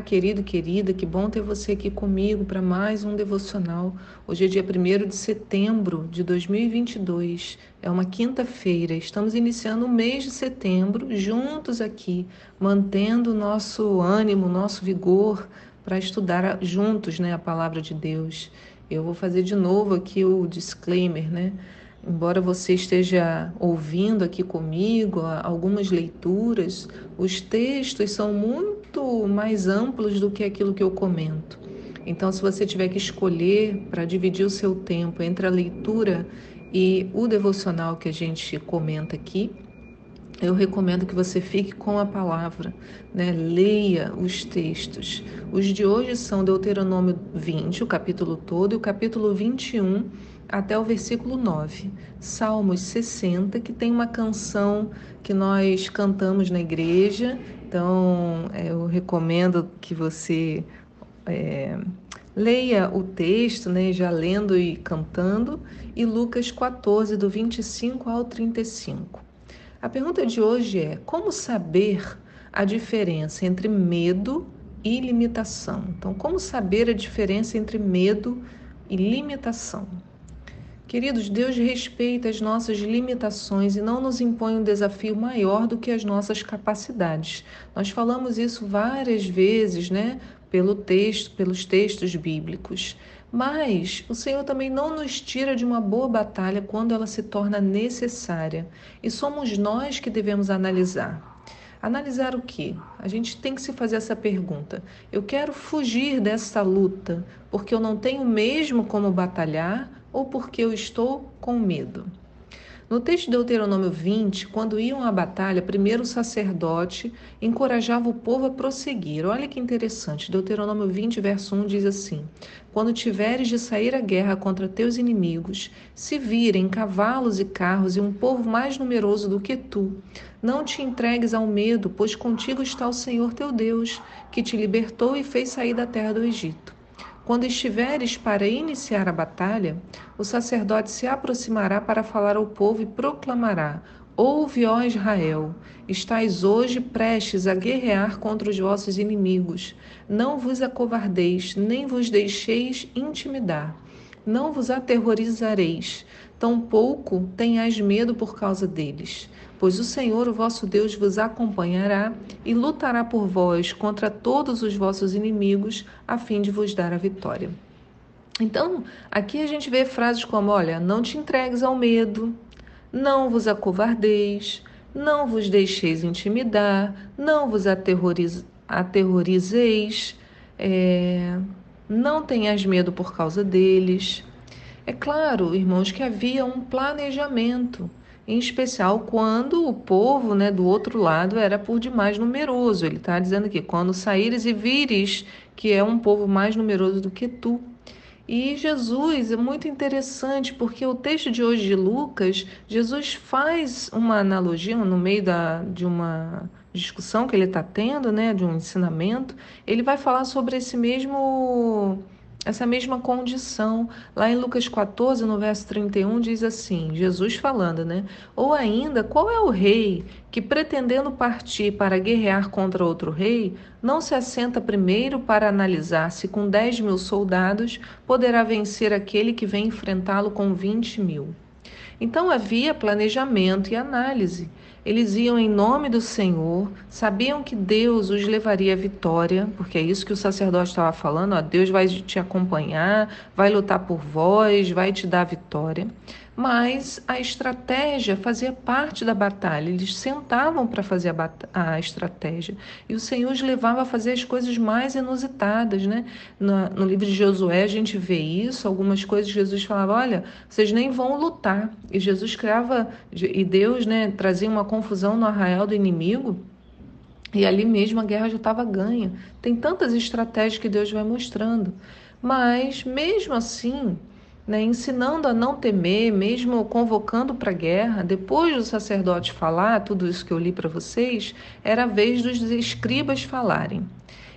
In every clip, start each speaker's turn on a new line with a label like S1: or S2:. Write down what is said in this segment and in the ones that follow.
S1: Querido, querida, que bom ter você aqui comigo para mais um devocional. Hoje é dia 1 de setembro de 2022, é uma quinta-feira. Estamos iniciando o mês de setembro juntos aqui, mantendo o nosso ânimo, nosso vigor para estudar juntos né, a palavra de Deus. Eu vou fazer de novo aqui o disclaimer, né? Embora você esteja ouvindo aqui comigo algumas leituras, os textos são muito mais amplos do que aquilo que eu comento. Então, se você tiver que escolher para dividir o seu tempo entre a leitura e o devocional que a gente comenta aqui, eu recomendo que você fique com a palavra, né? leia os textos. Os de hoje são Deuteronômio 20, o capítulo todo, e o capítulo 21 até o versículo 9. Salmos 60, que tem uma canção que nós cantamos na igreja, então é, eu recomendo que você é, leia o texto, né, já lendo e cantando, e Lucas 14, do 25 ao 35. A pergunta de hoje é: como saber a diferença entre medo e limitação? Então, como saber a diferença entre medo e limitação? Queridos, Deus respeita as nossas limitações e não nos impõe um desafio maior do que as nossas capacidades. Nós falamos isso várias vezes, né? Pelo texto, pelos textos bíblicos. Mas o Senhor também não nos tira de uma boa batalha quando ela se torna necessária. E somos nós que devemos analisar. Analisar o que? A gente tem que se fazer essa pergunta. Eu quero fugir dessa luta porque eu não tenho mesmo como batalhar ou porque eu estou com medo. No texto de Deuteronômio 20, quando iam à batalha, primeiro o sacerdote encorajava o povo a prosseguir. Olha que interessante. Deuteronômio 20, verso 1 diz assim: Quando tiveres de sair à guerra contra teus inimigos, se virem cavalos e carros e um povo mais numeroso do que tu, não te entregues ao medo, pois contigo está o Senhor teu Deus, que te libertou e fez sair da terra do Egito. Quando estiveres para iniciar a batalha, o sacerdote se aproximará para falar ao povo e proclamará: Ouve, ó Israel, estais hoje prestes a guerrear contra os vossos inimigos. Não vos acovardeis, nem vos deixeis intimidar. Não vos aterrorizareis, tampouco tenhais medo por causa deles pois o Senhor, o vosso Deus, vos acompanhará e lutará por vós contra todos os vossos inimigos, a fim de vos dar a vitória. Então, aqui a gente vê frases como: olha, não te entregues ao medo, não vos acovardeis, não vos deixeis intimidar, não vos aterroriz aterrorizeis, é, não tenhas medo por causa deles. É claro, irmãos, que havia um planejamento em especial quando o povo né, do outro lado era por demais numeroso. Ele está dizendo aqui: quando saíres e vires que é um povo mais numeroso do que tu. E Jesus é muito interessante porque o texto de hoje de Lucas, Jesus faz uma analogia no meio da, de uma discussão que ele está tendo, né, de um ensinamento. Ele vai falar sobre esse mesmo essa mesma condição. Lá em Lucas 14, no verso 31, diz assim: Jesus falando, né? Ou ainda, qual é o rei que, pretendendo partir para guerrear contra outro rei, não se assenta primeiro para analisar se com 10 mil soldados poderá vencer aquele que vem enfrentá-lo com 20 mil? Então havia planejamento e análise. Eles iam em nome do Senhor, sabiam que Deus os levaria à vitória, porque é isso que o sacerdote estava falando: ó, Deus vai te acompanhar, vai lutar por vós, vai te dar a vitória mas a estratégia fazia parte da batalha. Eles sentavam para fazer a, a, estratégia. E o Senhor os levava a fazer as coisas mais inusitadas. Né? No, no, livro de Josué, a gente vê isso, algumas coisas Jesus falava: olha, vocês nem vão lutar. E Jesus criava, e Deus né, trazia uma confusão no arraial do inimigo. E ali mesmo a guerra já estava ganha. Tem tantas estratégias que Deus vai mostrando. Mas, mesmo assim, né, ensinando a não temer, mesmo convocando para a guerra, depois do sacerdote falar, tudo isso que eu li para vocês, era a vez dos escribas falarem.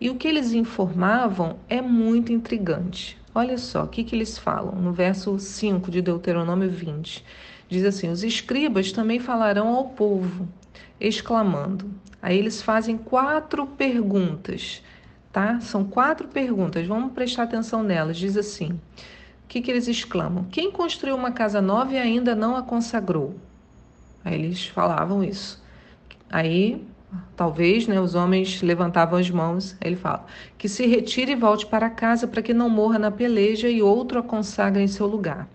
S1: E o que eles informavam é muito intrigante. Olha só, o que, que eles falam no verso 5 de Deuteronômio 20. Diz assim: Os escribas também falarão ao povo, exclamando. Aí eles fazem quatro perguntas tá? São quatro perguntas, vamos prestar atenção nelas. Diz assim: que, que eles exclamam? Quem construiu uma casa nova e ainda não a consagrou? Aí eles falavam isso. Aí, talvez, né, os homens levantavam as mãos. Aí ele fala: que se retire e volte para casa para que não morra na peleja e outro a consagre em seu lugar.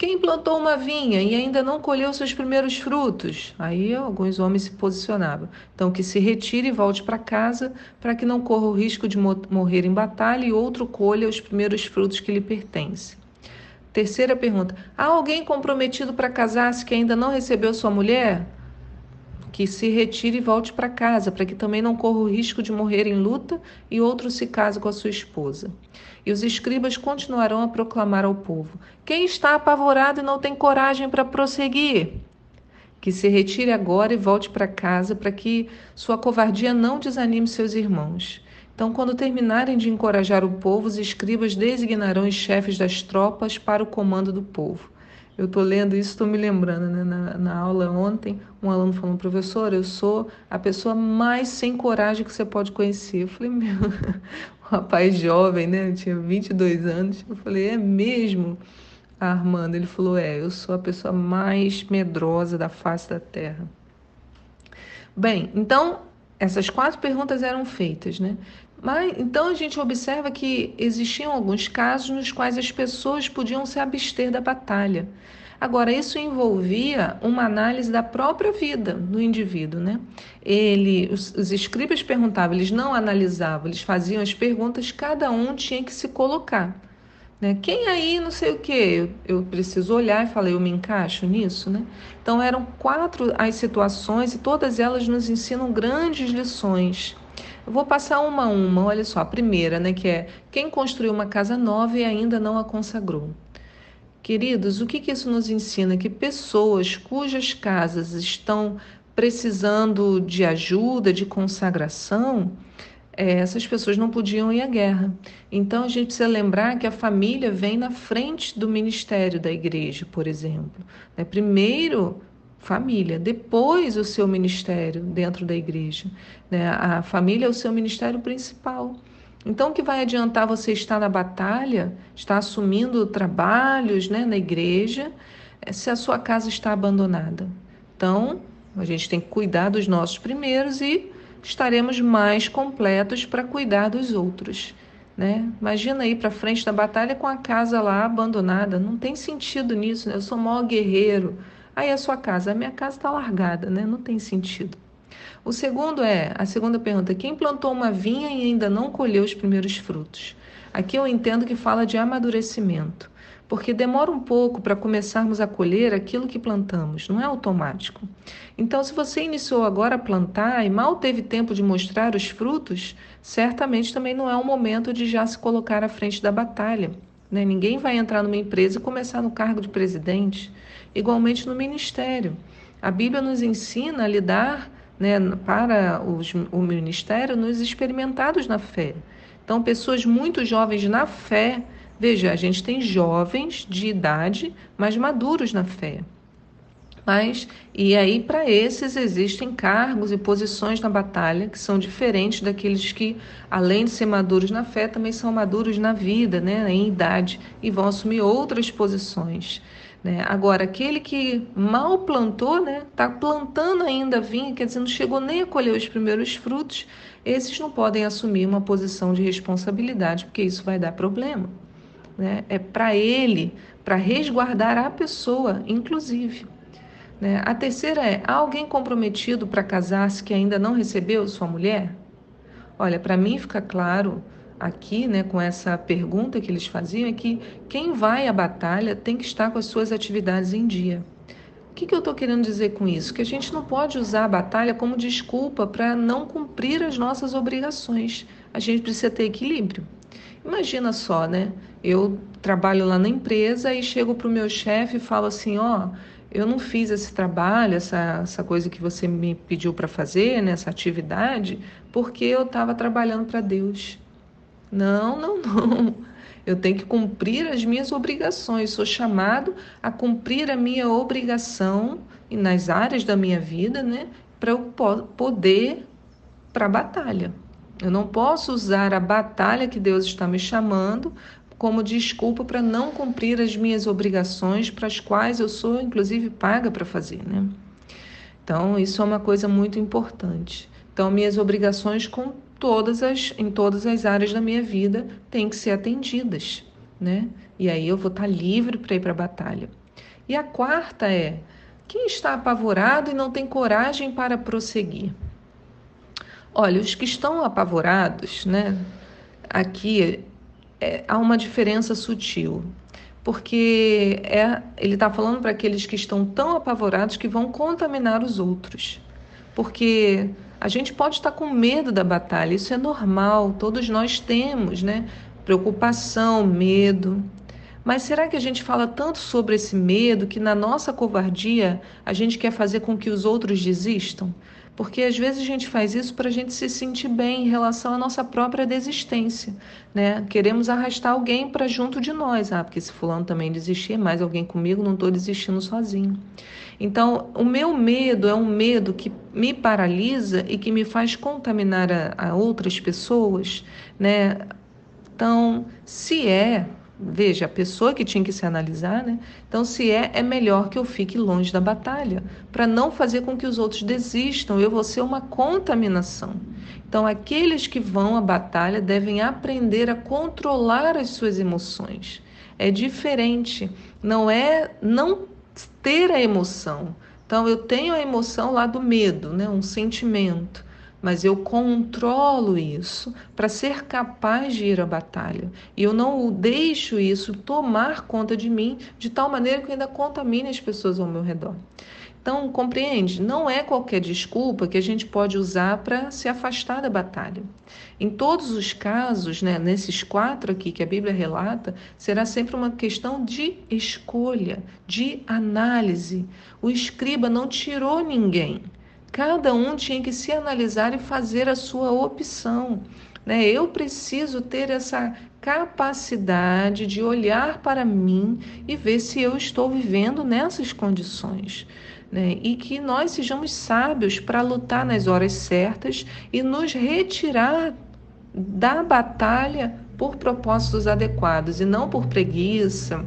S1: Quem plantou uma vinha e ainda não colheu seus primeiros frutos? Aí alguns homens se posicionavam. Então, que se retire e volte para casa para que não corra o risco de morrer em batalha e outro colha os primeiros frutos que lhe pertencem. Terceira pergunta: há alguém comprometido para casar-se que ainda não recebeu sua mulher? Que se retire e volte para casa, para que também não corra o risco de morrer em luta e outro se case com a sua esposa. E os escribas continuarão a proclamar ao povo: Quem está apavorado e não tem coragem para prosseguir? Que se retire agora e volte para casa, para que sua covardia não desanime seus irmãos. Então, quando terminarem de encorajar o povo, os escribas designarão os chefes das tropas para o comando do povo. Eu estou lendo isso, estou me lembrando, né? Na, na, aula ontem, um aluno falou, professor, eu sou a pessoa mais sem coragem que você pode conhecer. Eu falei, meu, rapaz jovem, né? Eu tinha 22 anos. Eu falei, é mesmo? Armando, ele falou, é, eu sou a pessoa mais medrosa da face da terra. Bem, então, essas quatro perguntas eram feitas, né? Mas então a gente observa que existiam alguns casos nos quais as pessoas podiam se abster da batalha. Agora, isso envolvia uma análise da própria vida do indivíduo, né? Ele, os, os escribas perguntavam, eles não analisavam, eles faziam as perguntas, cada um tinha que se colocar. Né? Quem aí, não sei o que, eu, eu preciso olhar e falar, eu me encaixo nisso, né? Então eram quatro as situações e todas elas nos ensinam grandes lições. Eu vou passar uma a uma, olha só, a primeira, né, que é quem construiu uma casa nova e ainda não a consagrou. Queridos, o que, que isso nos ensina? Que pessoas cujas casas estão precisando de ajuda, de consagração, é, essas pessoas não podiam ir à guerra. Então a gente precisa lembrar que a família vem na frente do ministério da igreja, por exemplo. Né? Primeiro família, depois o seu ministério dentro da igreja. Né? A família é o seu ministério principal. Então, o que vai adiantar você estar na batalha, estar assumindo trabalhos né, na igreja, é se a sua casa está abandonada? Então, a gente tem que cuidar dos nossos primeiros e estaremos mais completos para cuidar dos outros. Né? Imagina ir para frente da batalha com a casa lá abandonada. Não tem sentido nisso. Né? Eu sou maior guerreiro. Aí a sua casa, a minha casa está largada, né? Não tem sentido. O segundo é, a segunda pergunta, quem plantou uma vinha e ainda não colheu os primeiros frutos? Aqui eu entendo que fala de amadurecimento, porque demora um pouco para começarmos a colher aquilo que plantamos, não é automático. Então, se você iniciou agora a plantar e mal teve tempo de mostrar os frutos, certamente também não é o momento de já se colocar à frente da batalha. Né? Ninguém vai entrar numa empresa e começar no cargo de presidente, igualmente no ministério. A Bíblia nos ensina a lidar né, para os, o ministério nos experimentados na fé. Então, pessoas muito jovens na fé, veja, a gente tem jovens de idade, mas maduros na fé. Mas, e aí, para esses, existem cargos e posições na batalha que são diferentes daqueles que, além de ser maduros na fé, também são maduros na vida, né, em idade, e vão assumir outras posições. Né? Agora, aquele que mal plantou, está né, plantando ainda vinha, quer dizer, não chegou nem a colher os primeiros frutos, esses não podem assumir uma posição de responsabilidade, porque isso vai dar problema. Né? É para ele, para resguardar a pessoa, inclusive. Né? A terceira é: há alguém comprometido para casar-se que ainda não recebeu sua mulher? Olha, para mim fica claro aqui, né, com essa pergunta que eles faziam, é que quem vai à batalha tem que estar com as suas atividades em dia. O que, que eu estou querendo dizer com isso? Que a gente não pode usar a batalha como desculpa para não cumprir as nossas obrigações. A gente precisa ter equilíbrio. Imagina só, né? Eu trabalho lá na empresa e chego para o meu chefe e falo assim: ó, oh, eu não fiz esse trabalho, essa, essa coisa que você me pediu para fazer, né, essa atividade, porque eu estava trabalhando para Deus. Não, não, não. Eu tenho que cumprir as minhas obrigações. Sou chamado a cumprir a minha obrigação e nas áreas da minha vida, né, para eu poder para a batalha. Eu não posso usar a batalha que Deus está me chamando como desculpa para não cumprir as minhas obrigações, para as quais eu sou, inclusive, paga para fazer, né? Então, isso é uma coisa muito importante. Então, minhas obrigações com todas as, em todas as áreas da minha vida têm que ser atendidas, né? E aí eu vou estar livre para ir para a batalha. E a quarta é: quem está apavorado e não tem coragem para prosseguir? Olha, os que estão apavorados, né? Aqui é, há uma diferença sutil, porque é, ele está falando para aqueles que estão tão apavorados que vão contaminar os outros. Porque a gente pode estar com medo da batalha, isso é normal, todos nós temos, né? Preocupação, medo. Mas será que a gente fala tanto sobre esse medo que na nossa covardia a gente quer fazer com que os outros desistam? Porque às vezes a gente faz isso para a gente se sentir bem em relação à nossa própria desistência, né? Queremos arrastar alguém para junto de nós, ah, porque se fulano também desistir, mais alguém comigo, não estou desistindo sozinho. Então, o meu medo é um medo que me paralisa e que me faz contaminar a, a outras pessoas, né? Então, se é Veja, a pessoa que tinha que se analisar, né? Então, se é, é melhor que eu fique longe da batalha, para não fazer com que os outros desistam. Eu vou ser uma contaminação. Então, aqueles que vão à batalha devem aprender a controlar as suas emoções. É diferente. Não é não ter a emoção. Então, eu tenho a emoção lá do medo, né? Um sentimento mas eu controlo isso para ser capaz de ir à batalha. E eu não deixo isso tomar conta de mim de tal maneira que ainda contamine as pessoas ao meu redor. Então, compreende? Não é qualquer desculpa que a gente pode usar para se afastar da batalha. Em todos os casos, né, nesses quatro aqui que a Bíblia relata, será sempre uma questão de escolha, de análise. O escriba não tirou ninguém. Cada um tinha que se analisar e fazer a sua opção. Né? Eu preciso ter essa capacidade de olhar para mim e ver se eu estou vivendo nessas condições. Né? E que nós sejamos sábios para lutar nas horas certas e nos retirar da batalha por propósitos adequados e não por preguiça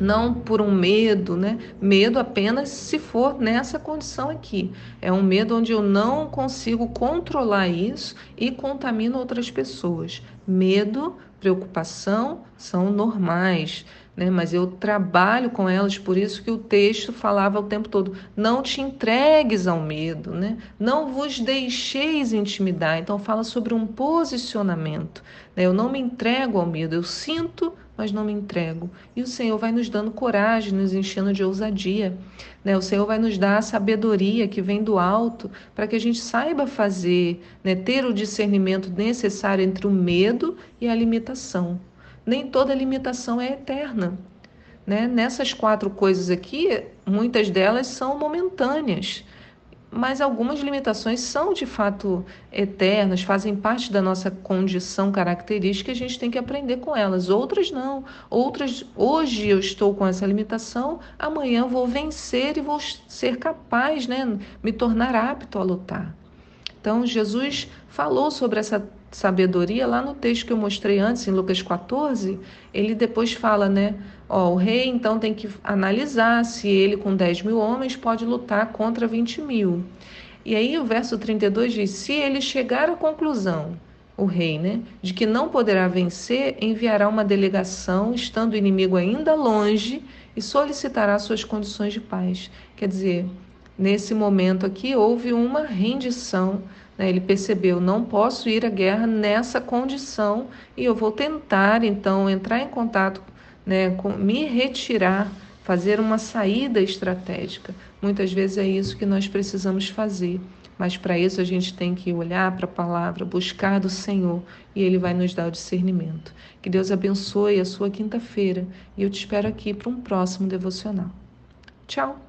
S1: não por um medo, né? Medo apenas se for nessa condição aqui. É um medo onde eu não consigo controlar isso e contamino outras pessoas. Medo, preocupação são normais, né? Mas eu trabalho com elas, por isso que o texto falava o tempo todo: não te entregues ao medo, né? Não vos deixeis intimidar. Então fala sobre um posicionamento. Né? Eu não me entrego ao medo, eu sinto mas não me entrego. E o Senhor vai nos dando coragem, nos enchendo de ousadia. Né? O Senhor vai nos dar a sabedoria que vem do alto para que a gente saiba fazer, né? ter o discernimento necessário entre o medo e a limitação. Nem toda limitação é eterna. Né? Nessas quatro coisas aqui, muitas delas são momentâneas mas algumas limitações são de fato eternas, fazem parte da nossa condição característica e a gente tem que aprender com elas. Outras não. Outras, hoje eu estou com essa limitação, amanhã vou vencer e vou ser capaz, né, me tornar apto a lutar. Então, Jesus falou sobre essa sabedoria lá no texto que eu mostrei antes, em Lucas 14. Ele depois fala, né? Ó, o rei então tem que analisar se ele, com 10 mil homens, pode lutar contra 20 mil. E aí o verso 32 diz: se ele chegar à conclusão, o rei, né, de que não poderá vencer, enviará uma delegação, estando o inimigo ainda longe, e solicitará suas condições de paz. Quer dizer, nesse momento aqui houve uma rendição. Né? Ele percebeu: não posso ir à guerra nessa condição e eu vou tentar então entrar em contato né, com, me retirar, fazer uma saída estratégica. Muitas vezes é isso que nós precisamos fazer. Mas para isso a gente tem que olhar para a palavra, buscar do Senhor e Ele vai nos dar o discernimento. Que Deus abençoe a sua quinta-feira e eu te espero aqui para um próximo devocional. Tchau!